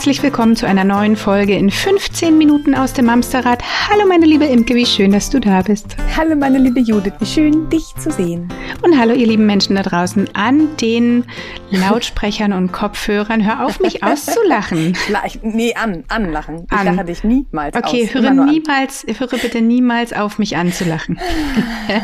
Herzlich willkommen zu einer neuen Folge in 15 Minuten aus dem Amsterrad. Hallo meine liebe Imke, wie schön, dass du da bist. Hallo meine liebe Judith, wie schön, dich zu sehen. Und hallo ihr lieben Menschen da draußen an den Lautsprechern und Kopfhörern. Hör auf, mich auszulachen. nee, an, anlachen. Ich an. lache dich niemals okay, aus. Okay, höre niemals, höre bitte niemals auf, mich anzulachen.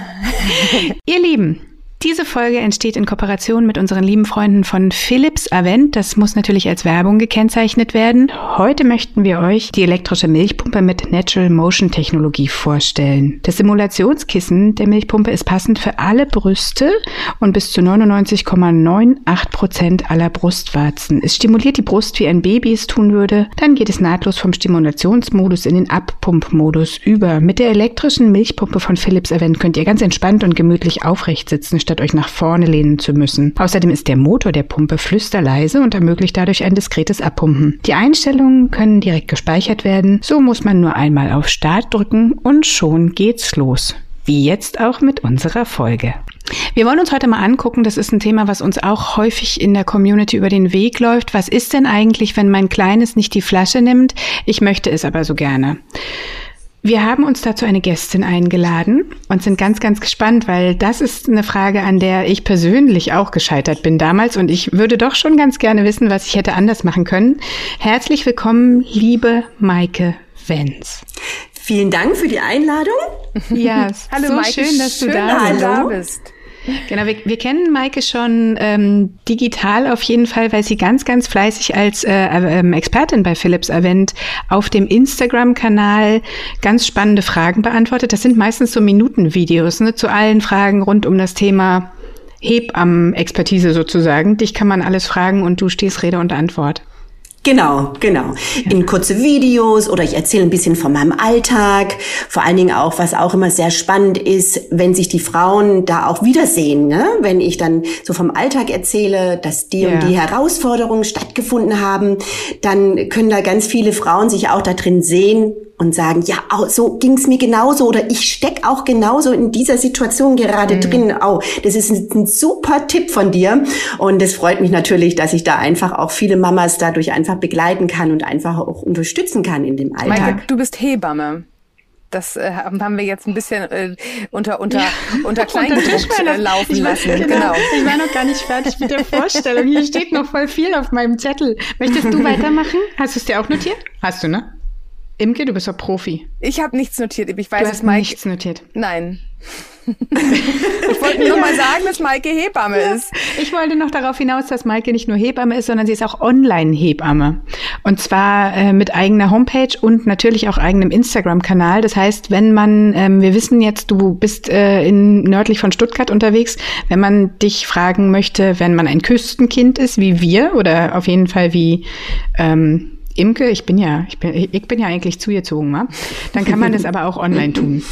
ihr Lieben, diese Folge entsteht in Kooperation mit unseren lieben Freunden von Philips Avent. Das muss natürlich als Werbung gekennzeichnet werden. Heute möchten wir euch die elektrische Milchpumpe mit Natural Motion Technologie vorstellen. Das Simulationskissen der Milchpumpe ist passend für alle Brüste und bis zu 99,98 Prozent aller Brustwarzen. Es stimuliert die Brust, wie ein Baby es tun würde. Dann geht es nahtlos vom Stimulationsmodus in den Abpumpmodus über. Mit der elektrischen Milchpumpe von Philips Avent könnt ihr ganz entspannt und gemütlich aufrecht sitzen statt euch nach vorne lehnen zu müssen. Außerdem ist der Motor der Pumpe flüsterleise und ermöglicht dadurch ein diskretes Abpumpen. Die Einstellungen können direkt gespeichert werden. So muss man nur einmal auf Start drücken und schon geht's los. Wie jetzt auch mit unserer Folge. Wir wollen uns heute mal angucken, das ist ein Thema, was uns auch häufig in der Community über den Weg läuft. Was ist denn eigentlich, wenn mein Kleines nicht die Flasche nimmt? Ich möchte es aber so gerne. Wir haben uns dazu eine Gästin eingeladen und sind ganz, ganz gespannt, weil das ist eine Frage, an der ich persönlich auch gescheitert bin damals und ich würde doch schon ganz gerne wissen, was ich hätte anders machen können. Herzlich willkommen, liebe Maike Wenz. Vielen Dank für die Einladung. Ja, hallo so Maike, schön, dass du da, da bist. Genau, wir, wir kennen Maike schon ähm, digital auf jeden Fall, weil sie ganz, ganz fleißig als äh, ähm, Expertin bei Philips Avent auf dem Instagram-Kanal ganz spannende Fragen beantwortet. Das sind meistens so Minutenvideos ne, zu allen Fragen rund um das Thema Hebammen-Expertise sozusagen. Dich kann man alles fragen und du stehst Rede und Antwort. Genau, genau. In kurze Videos oder ich erzähle ein bisschen von meinem Alltag. Vor allen Dingen auch, was auch immer sehr spannend ist, wenn sich die Frauen da auch wiedersehen. Ne? Wenn ich dann so vom Alltag erzähle, dass die ja. und die Herausforderungen stattgefunden haben, dann können da ganz viele Frauen sich auch da drin sehen und sagen, ja, so ging's mir genauso oder ich steck auch genauso in dieser Situation gerade mhm. drin. Oh, das ist ein, ein, super Tipp von dir und es freut mich natürlich, dass ich da einfach auch viele Mamas dadurch einfach begleiten kann und einfach auch unterstützen kann in dem Alltag. Maike, du bist Hebamme. Das äh, haben wir jetzt ein bisschen äh, unter unter ja. unter Kleingedruckt äh, laufen ich lassen. Genau. genau. Ich war noch gar nicht fertig mit der Vorstellung. Hier steht noch voll viel auf meinem Zettel. Möchtest du weitermachen? Hast du es dir auch notiert? Hast du, ne? Imke, du bist doch Profi. Ich habe nichts notiert. Ich weiß, du hast Mike, nichts notiert. Nein. ich wollte nur mal sagen, dass Maike Hebamme ist. Ich wollte noch darauf hinaus, dass Maike nicht nur Hebamme ist, sondern sie ist auch Online-Hebamme. Und zwar äh, mit eigener Homepage und natürlich auch eigenem Instagram-Kanal. Das heißt, wenn man, ähm, wir wissen jetzt, du bist äh, in nördlich von Stuttgart unterwegs, wenn man dich fragen möchte, wenn man ein Küstenkind ist, wie wir, oder auf jeden Fall wie ähm, Imke, ich bin ja, ich bin, ich bin ja eigentlich zugezogen, wa? dann kann man das aber auch online tun.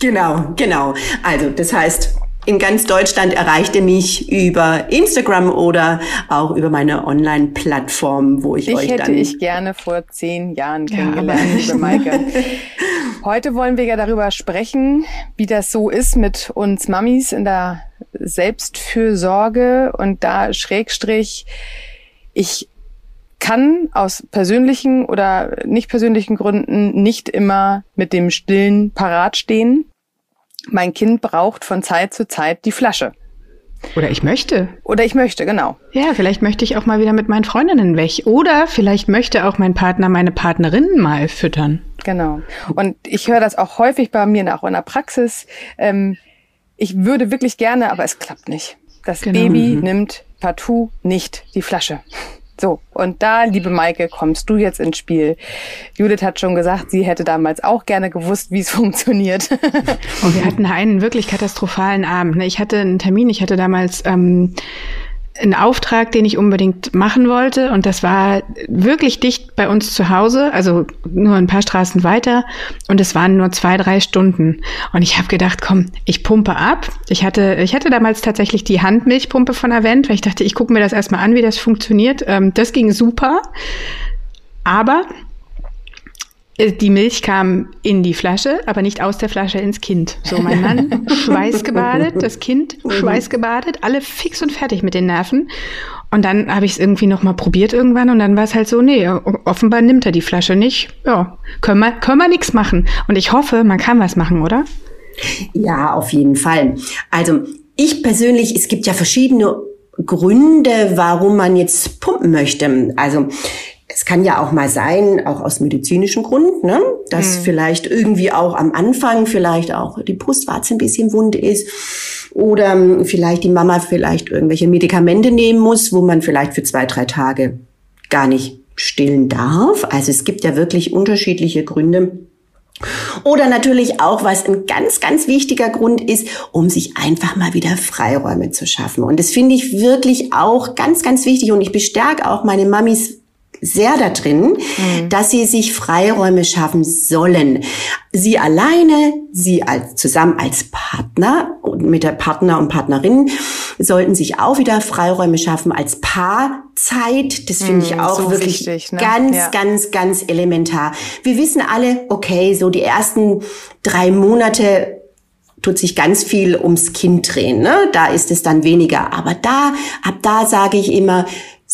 Genau, genau. Also das heißt, in ganz Deutschland erreicht ihr mich über Instagram oder auch über meine Online-Plattform, wo ich Dich euch dann... hätte ich gerne vor zehn Jahren kennengelernt, ja, liebe Maike. Heute wollen wir ja darüber sprechen, wie das so ist mit uns Mamis in der Selbstfürsorge und da Schrägstrich, ich kann aus persönlichen oder nicht persönlichen Gründen nicht immer mit dem Stillen parat stehen. Mein Kind braucht von Zeit zu Zeit die Flasche. Oder ich möchte. Oder ich möchte, genau. Ja, vielleicht möchte ich auch mal wieder mit meinen Freundinnen weg. Oder vielleicht möchte auch mein Partner meine Partnerin mal füttern. Genau. Und ich höre das auch häufig bei mir auch in der Praxis. Ähm, ich würde wirklich gerne, aber es klappt nicht. Das genau. Baby mhm. nimmt partout nicht die Flasche. So, und da, liebe Maike, kommst du jetzt ins Spiel. Judith hat schon gesagt, sie hätte damals auch gerne gewusst, wie es funktioniert. und wir hatten einen wirklich katastrophalen Abend. Ne? Ich hatte einen Termin, ich hatte damals ähm, ein Auftrag, den ich unbedingt machen wollte. Und das war wirklich dicht bei uns zu Hause, also nur ein paar Straßen weiter. Und es waren nur zwei, drei Stunden. Und ich habe gedacht, komm, ich pumpe ab. Ich hatte, ich hatte damals tatsächlich die Handmilchpumpe von Avent, weil ich dachte, ich gucke mir das erstmal an, wie das funktioniert. Ähm, das ging super. Aber die Milch kam in die Flasche, aber nicht aus der Flasche ins Kind. So, mein Mann schweißgebadet, das Kind schweißgebadet, alle fix und fertig mit den Nerven. Und dann habe ich es irgendwie noch mal probiert irgendwann und dann war es halt so, nee, offenbar nimmt er die Flasche nicht. Ja, können wir, können wir nichts machen. Und ich hoffe, man kann was machen, oder? Ja, auf jeden Fall. Also ich persönlich, es gibt ja verschiedene Gründe, warum man jetzt pumpen möchte. Also es kann ja auch mal sein, auch aus medizinischen Gründen, ne? dass mhm. vielleicht irgendwie auch am Anfang vielleicht auch die Brustwarze ein bisschen wund ist oder vielleicht die Mama vielleicht irgendwelche Medikamente nehmen muss, wo man vielleicht für zwei, drei Tage gar nicht stillen darf. Also es gibt ja wirklich unterschiedliche Gründe. Oder natürlich auch, was ein ganz, ganz wichtiger Grund ist, um sich einfach mal wieder Freiräume zu schaffen. Und das finde ich wirklich auch ganz, ganz wichtig. Und ich bestärke auch meine Mamis sehr da drin, mhm. dass sie sich Freiräume schaffen sollen. Sie alleine, sie als, zusammen als Partner und mit der Partner und Partnerin sollten sich auch wieder Freiräume schaffen als Paarzeit. Das finde ich mhm, auch so wirklich wichtig, ne? ganz, ja. ganz, ganz elementar. Wir wissen alle, okay, so die ersten drei Monate tut sich ganz viel ums Kind drehen. Ne? Da ist es dann weniger. Aber da, ab da sage ich immer,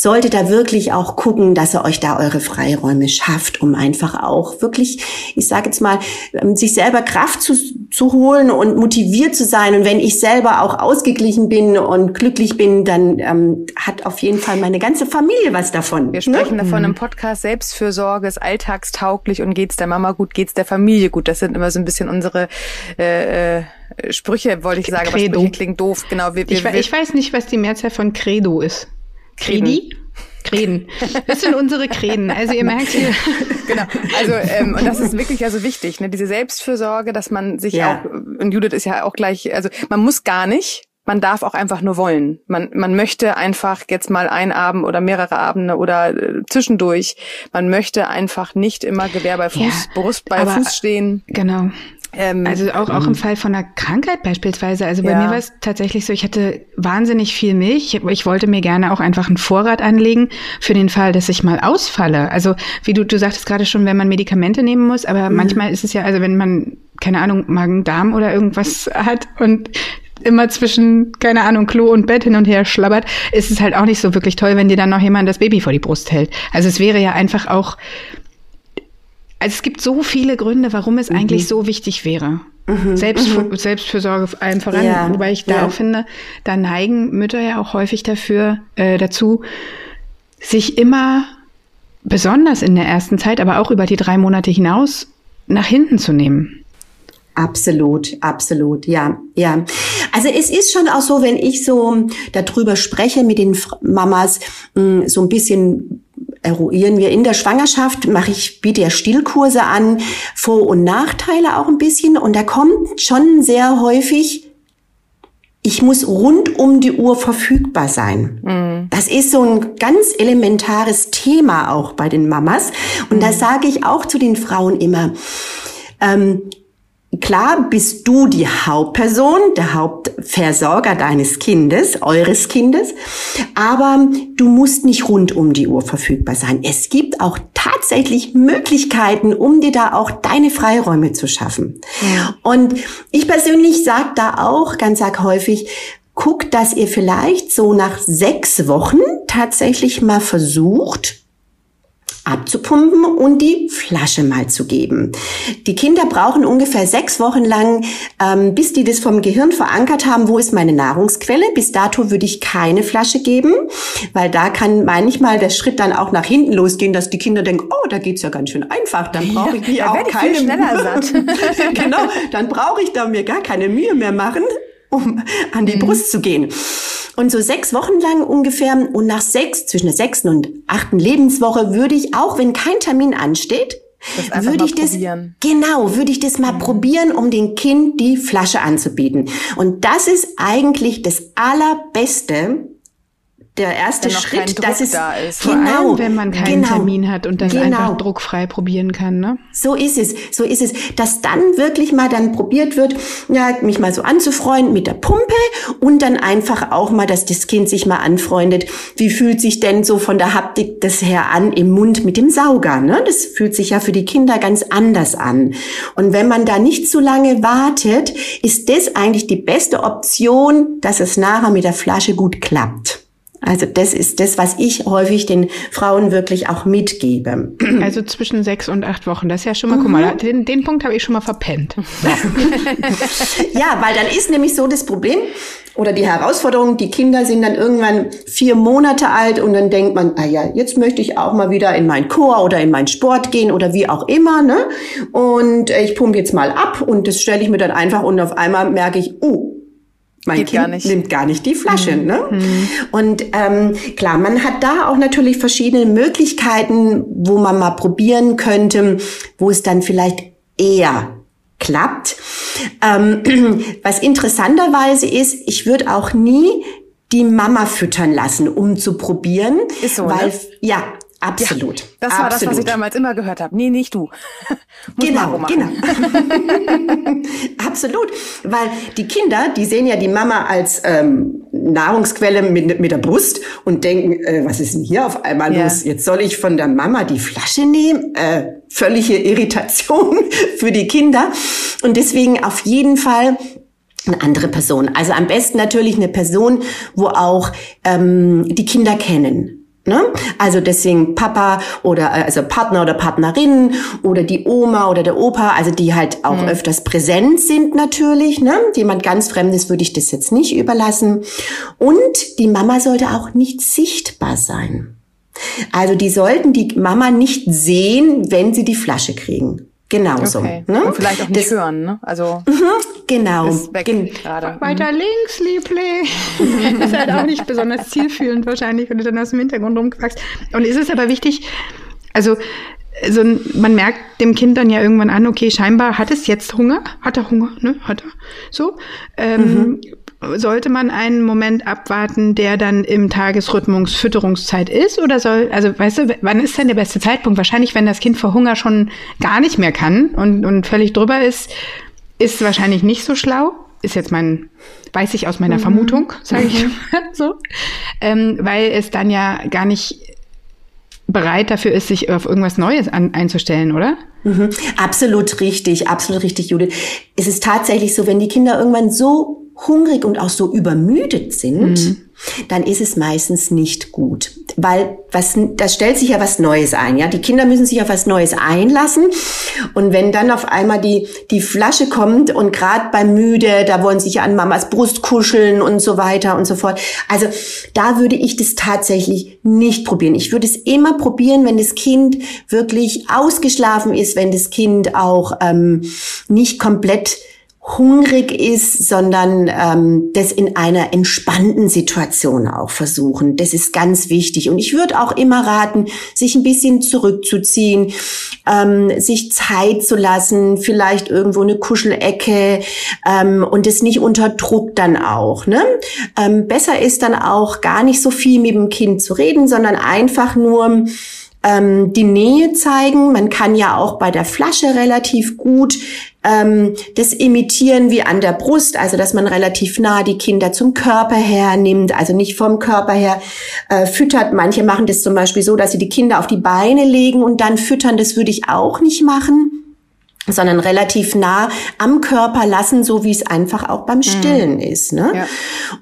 solltet da wirklich auch gucken, dass ihr euch da eure Freiräume schafft, um einfach auch wirklich, ich sage jetzt mal, ähm, sich selber Kraft zu, zu holen und motiviert zu sein. Und wenn ich selber auch ausgeglichen bin und glücklich bin, dann ähm, hat auf jeden Fall meine ganze Familie was davon. Wir sprechen ne? davon im Podcast, Selbstfürsorge ist alltagstauglich und geht's der Mama gut, geht's der Familie gut. Das sind immer so ein bisschen unsere äh, äh, Sprüche, wollte ich sagen, Credo. aber Sprüche klingt doof. Genau, wir, wir, ich, ich weiß nicht, was die Mehrzahl von Credo ist. Kredi? Kräden. Das sind unsere Kräden. Also ihr merkt hier. Genau. Also ähm, und das ist wirklich also wichtig, ne? Diese Selbstfürsorge, dass man sich ja. auch und Judith ist ja auch gleich. Also man muss gar nicht. Man darf auch einfach nur wollen. Man, man möchte einfach jetzt mal ein Abend oder mehrere Abende oder äh, zwischendurch. Man möchte einfach nicht immer Gewehr bei Fuß, ja, Brust bei Fuß stehen. Genau. Ähm, also auch, auch im Fall von einer Krankheit beispielsweise. Also bei ja. mir war es tatsächlich so, ich hatte wahnsinnig viel Milch. Ich wollte mir gerne auch einfach einen Vorrat anlegen für den Fall, dass ich mal ausfalle. Also wie du, du sagtest gerade schon, wenn man Medikamente nehmen muss, aber mhm. manchmal ist es ja, also wenn man, keine Ahnung, Magen-Darm oder irgendwas hat und immer zwischen, keine Ahnung, Klo und Bett hin und her schlabbert, ist es halt auch nicht so wirklich toll, wenn dir dann noch jemand das Baby vor die Brust hält. Also es wäre ja einfach auch also es gibt so viele Gründe, warum es mhm. eigentlich so wichtig wäre. Mhm. Selbst, mhm. Selbstfürsorge allen voran, ja. wobei ich da ja. auch finde, da neigen Mütter ja auch häufig dafür, äh, dazu, sich immer besonders in der ersten Zeit, aber auch über die drei Monate hinaus nach hinten zu nehmen. Absolut, absolut, ja, ja. Also es ist schon auch so, wenn ich so darüber spreche mit den Mamas, mm, so ein bisschen eruieren wir in der Schwangerschaft, mache ich, biete ja Stillkurse an, Vor- und Nachteile auch ein bisschen. Und da kommt schon sehr häufig, ich muss rund um die Uhr verfügbar sein. Mhm. Das ist so ein ganz elementares Thema auch bei den Mamas. Und mhm. da sage ich auch zu den Frauen immer, ähm, Klar bist du die Hauptperson, der Hauptversorger deines Kindes, eures Kindes, aber du musst nicht rund um die Uhr verfügbar sein. Es gibt auch tatsächlich Möglichkeiten, um dir da auch deine Freiräume zu schaffen. Ja. Und ich persönlich sage da auch ganz arg häufig, guckt, dass ihr vielleicht so nach sechs Wochen tatsächlich mal versucht, abzupumpen und die Flasche mal zu geben. Die Kinder brauchen ungefähr sechs Wochen lang, ähm, bis die das vom Gehirn verankert haben, wo ist meine Nahrungsquelle. Bis dato würde ich keine Flasche geben, weil da kann manchmal der Schritt dann auch nach hinten losgehen, dass die Kinder denken, oh, da geht's ja ganz schön einfach, dann brauche ich ja, auch keine schneller satt. genau, dann brauche ich da mir gar keine Mühe mehr machen, um an die mhm. Brust zu gehen. Und so sechs Wochen lang ungefähr und nach sechs, zwischen der sechsten und achten Lebenswoche würde ich, auch wenn kein Termin ansteht, würde ich das, probieren. genau, würde ich das mal mhm. probieren, um dem Kind die Flasche anzubieten. Und das ist eigentlich das Allerbeste, der erste Schritt, dass es da ist. Vor genau, allem, wenn man keinen genau, Termin hat und das genau. einfach druckfrei probieren kann, ne? So ist es, so ist es, dass dann wirklich mal dann probiert wird, ja, mich mal so anzufreunden mit der Pumpe und dann einfach auch mal, dass das Kind sich mal anfreundet. Wie fühlt sich denn so von der Haptik das her an im Mund mit dem Sauger, ne? Das fühlt sich ja für die Kinder ganz anders an. Und wenn man da nicht zu lange wartet, ist das eigentlich die beste Option, dass es nachher mit der Flasche gut klappt. Also das ist das, was ich häufig den Frauen wirklich auch mitgebe. Also zwischen sechs und acht Wochen, das ist ja schon mal, mhm. guck mal, den, den Punkt habe ich schon mal verpennt. ja, weil dann ist nämlich so das Problem oder die Herausforderung, die Kinder sind dann irgendwann vier Monate alt und dann denkt man, ah ja, jetzt möchte ich auch mal wieder in mein Chor oder in meinen Sport gehen oder wie auch immer, ne? Und ich pumpe jetzt mal ab und das stelle ich mir dann einfach und auf einmal merke ich, uh, mein Geht Kind gar nimmt gar nicht die Flasche. Mhm. Ne? Mhm. Und ähm, klar, man hat da auch natürlich verschiedene Möglichkeiten, wo man mal probieren könnte, wo es dann vielleicht eher klappt. Ähm, was interessanterweise ist, ich würde auch nie die Mama füttern lassen, um zu probieren. Ist so, weil, ne? ja, Absolut. Ja, das war Absolut. das, was ich damals immer gehört habe. Nee, nicht du. genau, genau. Absolut. Weil die Kinder, die sehen ja die Mama als ähm, Nahrungsquelle mit, mit der Brust und denken, äh, was ist denn hier auf einmal ja. los? Jetzt soll ich von der Mama die Flasche nehmen? Äh, völlige Irritation für die Kinder. Und deswegen auf jeden Fall eine andere Person. Also am besten natürlich eine Person, wo auch ähm, die Kinder kennen. Ne? Also deswegen Papa oder äh, also Partner oder Partnerin oder die Oma oder der Opa, also die halt auch mhm. öfters präsent sind natürlich. Ne? Jemand ganz Fremdes würde ich das jetzt nicht überlassen. Und die Mama sollte auch nicht sichtbar sein. Also die sollten die Mama nicht sehen, wenn sie die Flasche kriegen. Genauso. Okay. Ne? Und vielleicht auch nicht das, hören, ne? Also mhm, genau. Ist weg Gen gerade. Weiter mhm. links, Liebling. das ist halt auch nicht besonders zielführend wahrscheinlich, wenn du dann aus dem Hintergrund rumquackst. Und ist es aber wichtig, also so man merkt dem Kind dann ja irgendwann an, okay, scheinbar hat es jetzt Hunger, hat er Hunger, ne, hat er, so. Ähm, mhm sollte man einen Moment abwarten, der dann im Tagesrhythmus Fütterungszeit ist? Oder soll, also weißt du, wann ist denn der beste Zeitpunkt? Wahrscheinlich, wenn das Kind vor Hunger schon gar nicht mehr kann und, und völlig drüber ist, ist wahrscheinlich nicht so schlau. Ist jetzt mein, weiß ich aus meiner mhm. Vermutung, sage ich mhm. so. Ähm, weil es dann ja gar nicht bereit dafür ist, sich auf irgendwas Neues an, einzustellen, oder? Mhm. Absolut richtig, absolut richtig, Judith. Es ist tatsächlich so, wenn die Kinder irgendwann so hungrig und auch so übermüdet sind, mhm. dann ist es meistens nicht gut. Weil was, da stellt sich ja was Neues ein, ja. Die Kinder müssen sich auf was Neues einlassen. Und wenn dann auf einmal die, die Flasche kommt und gerade beim Müde, da wollen sich an Mamas Brust kuscheln und so weiter und so fort. Also da würde ich das tatsächlich nicht probieren. Ich würde es immer probieren, wenn das Kind wirklich ausgeschlafen ist, wenn das Kind auch ähm, nicht komplett hungrig ist, sondern ähm, das in einer entspannten Situation auch versuchen. Das ist ganz wichtig. Und ich würde auch immer raten, sich ein bisschen zurückzuziehen, ähm, sich Zeit zu lassen, vielleicht irgendwo eine Kuschelecke ähm, und es nicht unter Druck dann auch. Ne? Ähm, besser ist dann auch gar nicht so viel mit dem Kind zu reden, sondern einfach nur ähm, die Nähe zeigen. Man kann ja auch bei der Flasche relativ gut ähm, das imitieren wie an der Brust, also dass man relativ nah die Kinder zum Körper her nimmt, also nicht vom Körper her äh, füttert. Manche machen das zum Beispiel so, dass sie die Kinder auf die Beine legen und dann füttern. Das würde ich auch nicht machen sondern relativ nah am Körper lassen, so wie es einfach auch beim Stillen mhm. ist. Ne? Ja.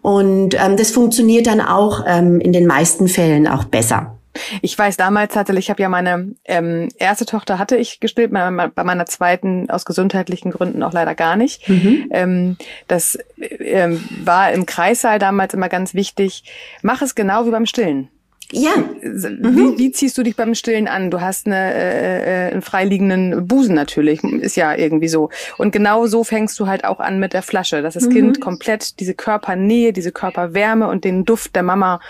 Und ähm, das funktioniert dann auch ähm, in den meisten Fällen auch besser. Ich weiß damals tatsächlich, ich habe ja meine ähm, erste Tochter hatte ich gestillt, bei, bei meiner zweiten aus gesundheitlichen Gründen auch leider gar nicht. Mhm. Ähm, das ähm, war im Kreissaal damals immer ganz wichtig. Mach es genau wie beim Stillen. Ja. Wie, mhm. wie ziehst du dich beim Stillen an? Du hast eine, äh, äh, einen freiliegenden Busen natürlich, ist ja irgendwie so. Und genau so fängst du halt auch an mit der Flasche, dass das mhm. Kind komplett diese Körpernähe, diese Körperwärme und den Duft der Mama,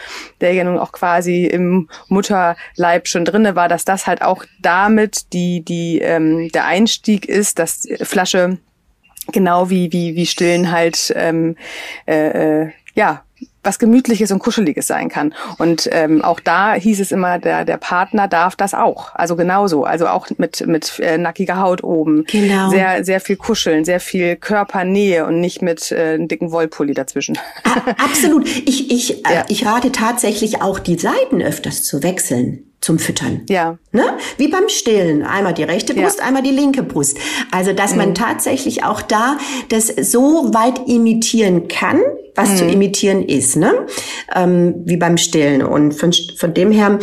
der ja nun auch quasi im Mutterleib schon drinne war, dass das halt auch damit die, die, ähm, der Einstieg ist, dass Flasche genau wie, wie, wie Stillen halt, ähm, äh, äh ja, was Gemütliches und Kuscheliges sein kann. Und ähm, auch da hieß es immer, der, der Partner darf das auch. Also genauso. Also auch mit, mit äh, nackiger Haut oben. Genau. Sehr, sehr viel Kuscheln, sehr viel Körpernähe und nicht mit äh, einem dicken Wollpulli dazwischen. absolut. Ich, ich, äh, ja. ich rate tatsächlich auch, die Seiten öfters zu wechseln. Zum Füttern. Ja. Ne? Wie beim Stillen. Einmal die rechte Brust, ja. einmal die linke Brust. Also, dass mhm. man tatsächlich auch da das so weit imitieren kann, was mhm. zu imitieren ist, ne? Ähm, wie beim Stillen. Und von, von dem her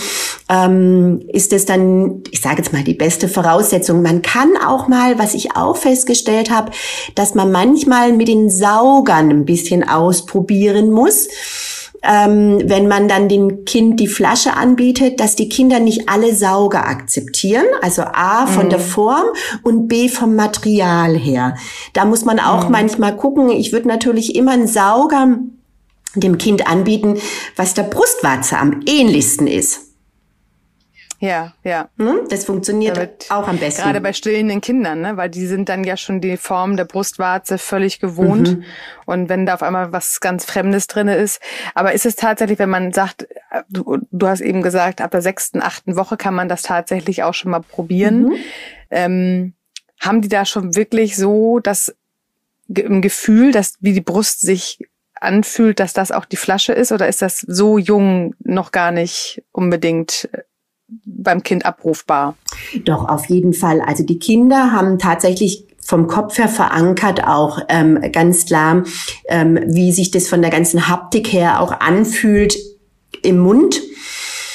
ähm, ist es dann, ich sage jetzt mal, die beste Voraussetzung. Man kann auch mal, was ich auch festgestellt habe, dass man manchmal mit den Saugern ein bisschen ausprobieren muss ähm, wenn man dann dem Kind die Flasche anbietet, dass die Kinder nicht alle Sauger akzeptieren. Also A von mhm. der Form und B vom Material her. Da muss man auch mhm. manchmal gucken. Ich würde natürlich immer einen Sauger dem Kind anbieten, was der Brustwarze am ähnlichsten ist. Ja, ja. Hm? Das funktioniert Damit, auch am besten. Gerade bei stillenden Kindern, ne? weil die sind dann ja schon die Form der Brustwarze völlig gewohnt. Mhm. Und wenn da auf einmal was ganz Fremdes drinne ist. Aber ist es tatsächlich, wenn man sagt, du, du hast eben gesagt, ab der sechsten, achten Woche kann man das tatsächlich auch schon mal probieren. Mhm. Ähm, haben die da schon wirklich so das im Gefühl, dass wie die Brust sich anfühlt, dass das auch die Flasche ist? Oder ist das so jung noch gar nicht unbedingt beim Kind abrufbar. Doch, auf jeden Fall. Also die Kinder haben tatsächlich vom Kopf her verankert auch ähm, ganz klar, ähm, wie sich das von der ganzen Haptik her auch anfühlt im Mund.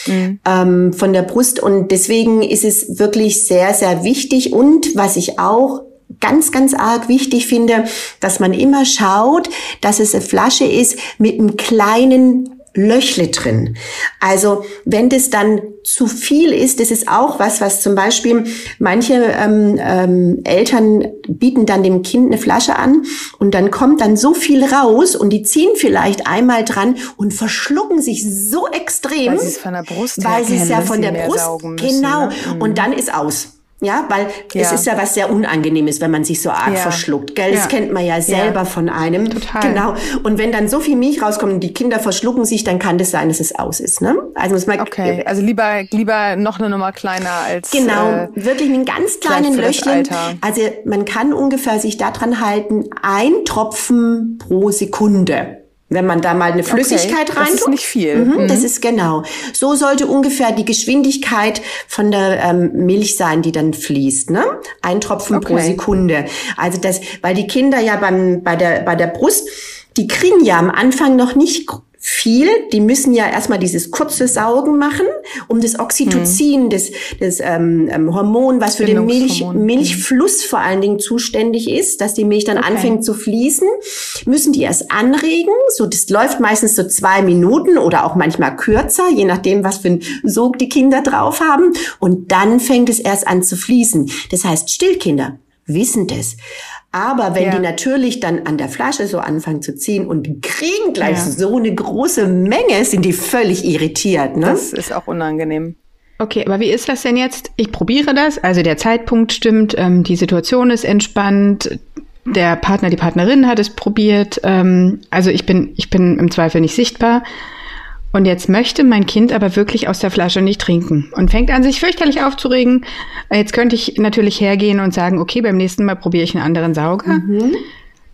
Mhm. Ähm, von der Brust und deswegen ist es wirklich sehr, sehr wichtig und was ich auch ganz, ganz arg wichtig finde, dass man immer schaut, dass es eine Flasche ist mit einem kleinen Löchle drin. Also wenn das dann zu viel ist, das ist auch was, was zum Beispiel manche ähm, ähm, Eltern bieten dann dem Kind eine Flasche an und dann kommt dann so viel raus und die ziehen vielleicht einmal dran und verschlucken sich so extrem, weil sie es von der Brust weil sie es ja von der Brust müssen, genau ne? und dann ist aus. Ja, weil ja. es ist ja was sehr Unangenehmes, wenn man sich so arg ja. verschluckt. Gell? Das kennt man ja selber von einem. Total. Genau. Und wenn dann so viel Milch rauskommt und die Kinder verschlucken sich, dann kann das sein, dass es aus ist. Ne? Also muss man okay. Also lieber lieber noch eine Nummer kleiner als genau äh, wirklich mit ganz kleinen Löchchen. Also man kann ungefähr sich daran halten, ein Tropfen pro Sekunde. Wenn man da mal eine Flüssigkeit okay, rein. Das ist nicht viel. Mhm, mhm. Das ist genau. So sollte ungefähr die Geschwindigkeit von der ähm, Milch sein, die dann fließt. Ne? Ein Tropfen okay. pro Sekunde. Also das, weil die Kinder ja beim, bei der, bei der Brust, die kriegen ja am Anfang noch nicht viel. Die müssen ja erstmal dieses kurze Saugen machen, um das Oxytocin, mhm. das, das ähm, ähm, Hormon, was für den Milch, mhm. Milchfluss vor allen Dingen zuständig ist, dass die Milch dann okay. anfängt zu fließen, müssen die erst anregen. So, das läuft meistens so zwei Minuten oder auch manchmal kürzer, je nachdem, was für ein Sog die Kinder drauf haben. Und dann fängt es erst an zu fließen. Das heißt, Stillkinder wissen das. Aber wenn ja. die natürlich dann an der Flasche so anfangen zu ziehen und kriegen gleich ja. so eine große Menge, sind die völlig irritiert. Ne? Das ist auch unangenehm. Okay, aber wie ist das denn jetzt? Ich probiere das, also der Zeitpunkt stimmt, ähm, die Situation ist entspannt, der Partner, die Partnerin hat es probiert, ähm, also ich bin, ich bin im Zweifel nicht sichtbar. Und jetzt möchte mein Kind aber wirklich aus der Flasche nicht trinken und fängt an, sich fürchterlich aufzuregen. Jetzt könnte ich natürlich hergehen und sagen, okay, beim nächsten Mal probiere ich einen anderen Sauger. Mhm.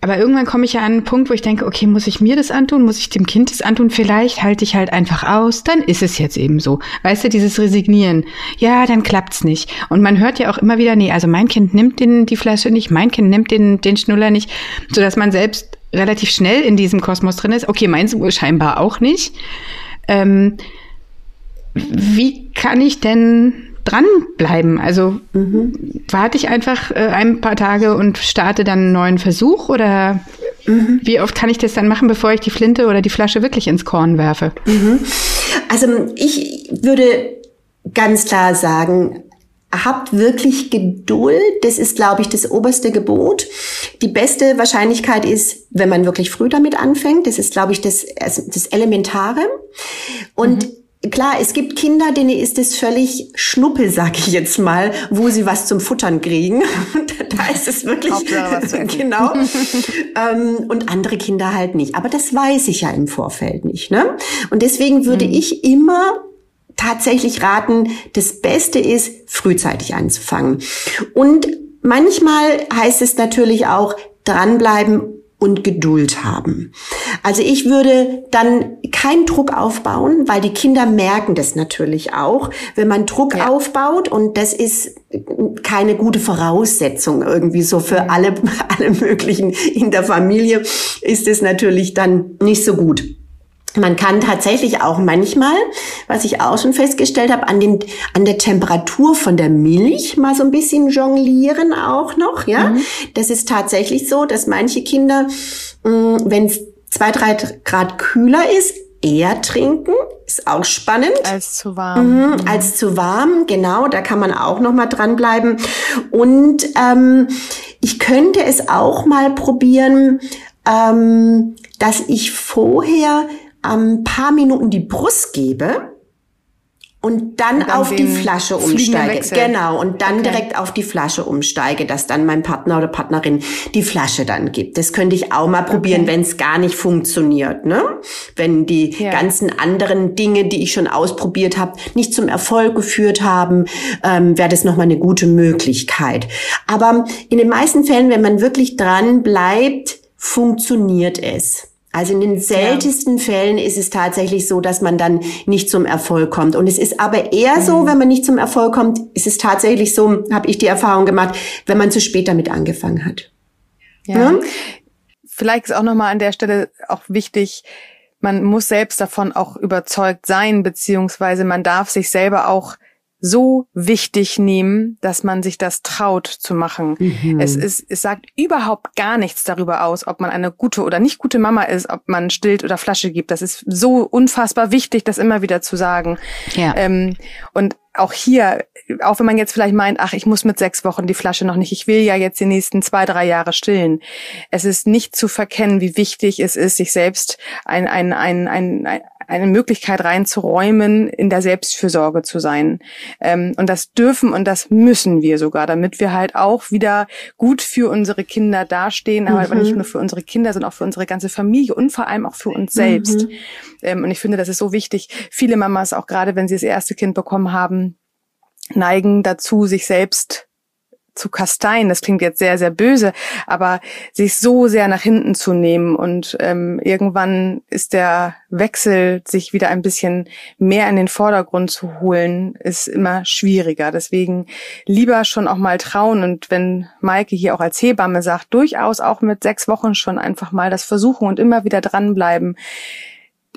Aber irgendwann komme ich ja an einen Punkt, wo ich denke, okay, muss ich mir das antun? Muss ich dem Kind das antun? Vielleicht halte ich halt einfach aus. Dann ist es jetzt eben so. Weißt du, dieses Resignieren. Ja, dann klappt's nicht. Und man hört ja auch immer wieder, nee, also mein Kind nimmt den, die Flasche nicht, mein Kind nimmt den, den Schnuller nicht, sodass man selbst relativ schnell in diesem Kosmos drin ist. Okay, meins scheinbar auch nicht. Ähm, wie kann ich denn dranbleiben? Also mhm. warte ich einfach äh, ein paar Tage und starte dann einen neuen Versuch oder mhm. wie oft kann ich das dann machen, bevor ich die Flinte oder die Flasche wirklich ins Korn werfe? Mhm. Also ich würde ganz klar sagen, habt wirklich Geduld. Das ist, glaube ich, das oberste Gebot. Die beste Wahrscheinlichkeit ist, wenn man wirklich früh damit anfängt. Das ist, glaube ich, das, das Elementare. Und mhm. klar, es gibt Kinder, denen ist es völlig Schnuppe, sag ich jetzt mal, wo sie was zum Futtern kriegen. da ist es wirklich genau. ähm, und andere Kinder halt nicht. Aber das weiß ich ja im Vorfeld nicht. Ne? Und deswegen würde mhm. ich immer tatsächlich raten, das Beste ist, frühzeitig anzufangen. Und manchmal heißt es natürlich auch, dranbleiben und Geduld haben. Also ich würde dann keinen Druck aufbauen, weil die Kinder merken das natürlich auch, wenn man Druck ja. aufbaut und das ist keine gute Voraussetzung irgendwie so für alle, alle möglichen in der Familie ist es natürlich dann nicht so gut. Man kann tatsächlich auch manchmal, was ich auch schon festgestellt habe, an, den, an der Temperatur von der Milch mal so ein bisschen jonglieren auch noch. Ja, mhm. das ist tatsächlich so, dass manche Kinder, mm, wenn es zwei, drei Grad kühler ist, eher trinken. Ist auch spannend. Als zu warm. Mhm, mhm. Als zu warm, genau. Da kann man auch noch mal dranbleiben. Und ähm, ich könnte es auch mal probieren, ähm, dass ich vorher ein paar Minuten die Brust gebe und dann, und dann auf die Flasche umsteige. Genau, und dann okay. direkt auf die Flasche umsteige, dass dann mein Partner oder Partnerin die Flasche dann gibt. Das könnte ich auch mal probieren, okay. wenn es gar nicht funktioniert. Ne? Wenn die ja. ganzen anderen Dinge, die ich schon ausprobiert habe, nicht zum Erfolg geführt haben, ähm, wäre das nochmal eine gute Möglichkeit. Aber in den meisten Fällen, wenn man wirklich dran bleibt, funktioniert es. Also in den seltensten ja. Fällen ist es tatsächlich so, dass man dann nicht zum Erfolg kommt. Und es ist aber eher mhm. so, wenn man nicht zum Erfolg kommt, ist es tatsächlich so, habe ich die Erfahrung gemacht, wenn man zu spät damit angefangen hat. Ja. ja? Vielleicht ist auch nochmal an der Stelle auch wichtig, man muss selbst davon auch überzeugt sein, beziehungsweise man darf sich selber auch so wichtig nehmen, dass man sich das traut zu machen. Mhm. Es ist, es sagt überhaupt gar nichts darüber aus, ob man eine gute oder nicht gute Mama ist, ob man stillt oder Flasche gibt. Das ist so unfassbar wichtig, das immer wieder zu sagen. Ja. Ähm, und auch hier, auch wenn man jetzt vielleicht meint, ach, ich muss mit sechs Wochen die Flasche noch nicht, ich will ja jetzt die nächsten zwei, drei Jahre stillen. Es ist nicht zu verkennen, wie wichtig es ist, sich selbst ein, ein, ein, ein, ein eine Möglichkeit reinzuräumen, in der Selbstfürsorge zu sein. Ähm, und das dürfen und das müssen wir sogar, damit wir halt auch wieder gut für unsere Kinder dastehen, aber mhm. nicht nur für unsere Kinder, sondern auch für unsere ganze Familie und vor allem auch für uns selbst. Mhm. Ähm, und ich finde, das ist so wichtig. Viele Mamas, auch gerade wenn sie das erste Kind bekommen haben, neigen dazu, sich selbst zu kasteien, das klingt jetzt sehr, sehr böse, aber sich so sehr nach hinten zu nehmen und ähm, irgendwann ist der Wechsel, sich wieder ein bisschen mehr in den Vordergrund zu holen, ist immer schwieriger. Deswegen lieber schon auch mal trauen und wenn Maike hier auch als Hebamme sagt, durchaus auch mit sechs Wochen schon einfach mal das versuchen und immer wieder dranbleiben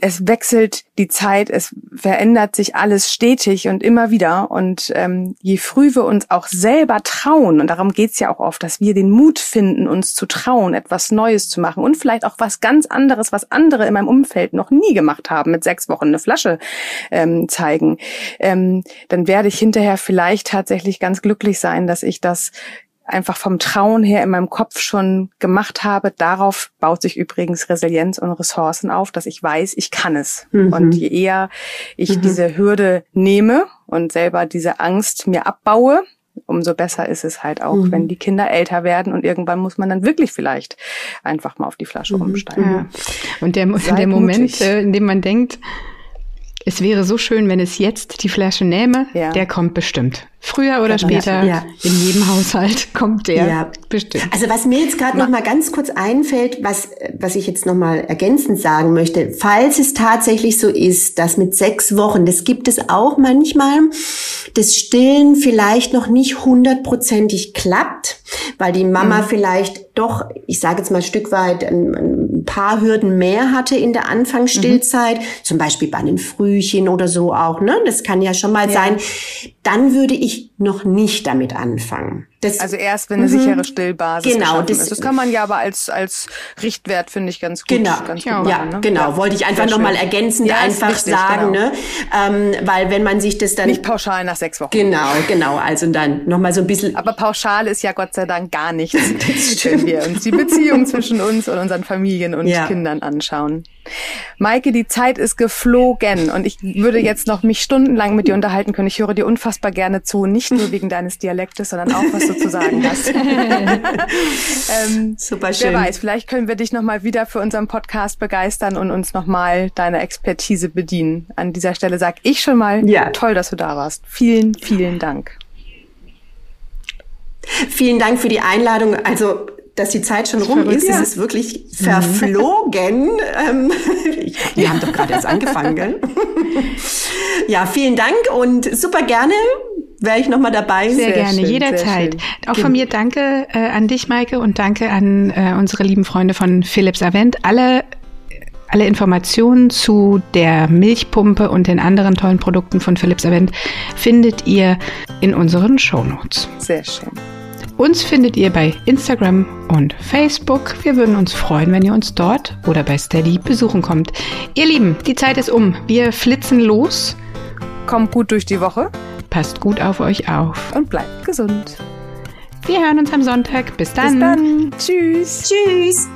es wechselt die Zeit, es verändert sich alles stetig und immer wieder. Und ähm, je früh wir uns auch selber trauen, und darum geht's ja auch oft, dass wir den Mut finden, uns zu trauen, etwas Neues zu machen und vielleicht auch was ganz anderes, was andere in meinem Umfeld noch nie gemacht haben, mit sechs Wochen eine Flasche ähm, zeigen, ähm, dann werde ich hinterher vielleicht tatsächlich ganz glücklich sein, dass ich das einfach vom Trauen her in meinem Kopf schon gemacht habe. Darauf baut sich übrigens Resilienz und Ressourcen auf, dass ich weiß, ich kann es. Mhm. Und je eher ich mhm. diese Hürde nehme und selber diese Angst mir abbaue, umso besser ist es halt auch, mhm. wenn die Kinder älter werden und irgendwann muss man dann wirklich vielleicht einfach mal auf die Flasche mhm. umsteigen. Ja. Und der, der Moment, mutig. Äh, in dem man denkt, es wäre so schön, wenn es jetzt die Flasche nähme, ja. der kommt bestimmt. Früher oder später, ja. in jedem Haushalt kommt der ja. bestimmt. Also was mir jetzt gerade noch mal ganz kurz einfällt, was, was ich jetzt noch mal ergänzend sagen möchte, falls es tatsächlich so ist, dass mit sechs Wochen, das gibt es auch manchmal, das Stillen vielleicht noch nicht hundertprozentig klappt, weil die Mama mhm. vielleicht doch, ich sage jetzt mal ein Stück weit, ein, ein, paar Hürden mehr hatte in der Anfangsstillzeit, mhm. zum Beispiel bei den Frühchen oder so auch, ne? Das kann ja schon mal ja. sein. Dann würde ich noch nicht damit anfangen. Das, also erst, wenn eine mhm. sichere Stillbasis genau, das, ist. Das kann man ja aber als, als Richtwert, finde ich, ganz gut. Genau, ganz ja, gut machen, ne? genau. Ja. Wollte ich einfach nochmal ergänzend ja, einfach wichtig, sagen, genau. ne? Ähm, weil wenn man sich das dann... Nicht pauschal nach sechs Wochen. Genau, genau. Also dann nochmal so ein bisschen... Aber pauschal ist ja Gott sei Dank gar nichts, wenn wir uns die Beziehung zwischen uns und unseren Familien und ja. Kindern anschauen. Maike, die Zeit ist geflogen und ich würde jetzt noch mich stundenlang mit dir unterhalten können. Ich höre dir unfassbar gerne zu, nicht nur wegen deines Dialektes, sondern auch, was du zu sagen hast. ähm, Super schön. Wer weiß, vielleicht können wir dich nochmal wieder für unseren Podcast begeistern und uns nochmal deine Expertise bedienen. An dieser Stelle sag ich schon mal, ja. toll, dass du da warst. Vielen, vielen Dank. Vielen Dank für die Einladung. Also dass die Zeit schon rum ist. Ja. Es ist wirklich verflogen. ähm, wir haben doch gerade erst angefangen, gell? ja, vielen Dank und super gerne wäre ich nochmal dabei. Sehr, sehr gerne, schön, jederzeit. Auch von mir danke äh, an dich, Maike, und danke an äh, unsere lieben Freunde von Philips Avent. Alle alle Informationen zu der Milchpumpe und den anderen tollen Produkten von Philips Avent findet ihr in unseren Shownotes. Sehr schön. Uns findet ihr bei Instagram und Facebook. Wir würden uns freuen, wenn ihr uns dort oder bei Steady besuchen kommt. Ihr Lieben, die Zeit ist um. Wir flitzen los. Kommt gut durch die Woche. Passt gut auf euch auf. Und bleibt gesund. Wir hören uns am Sonntag. Bis dann. Bis dann. Tschüss. Tschüss.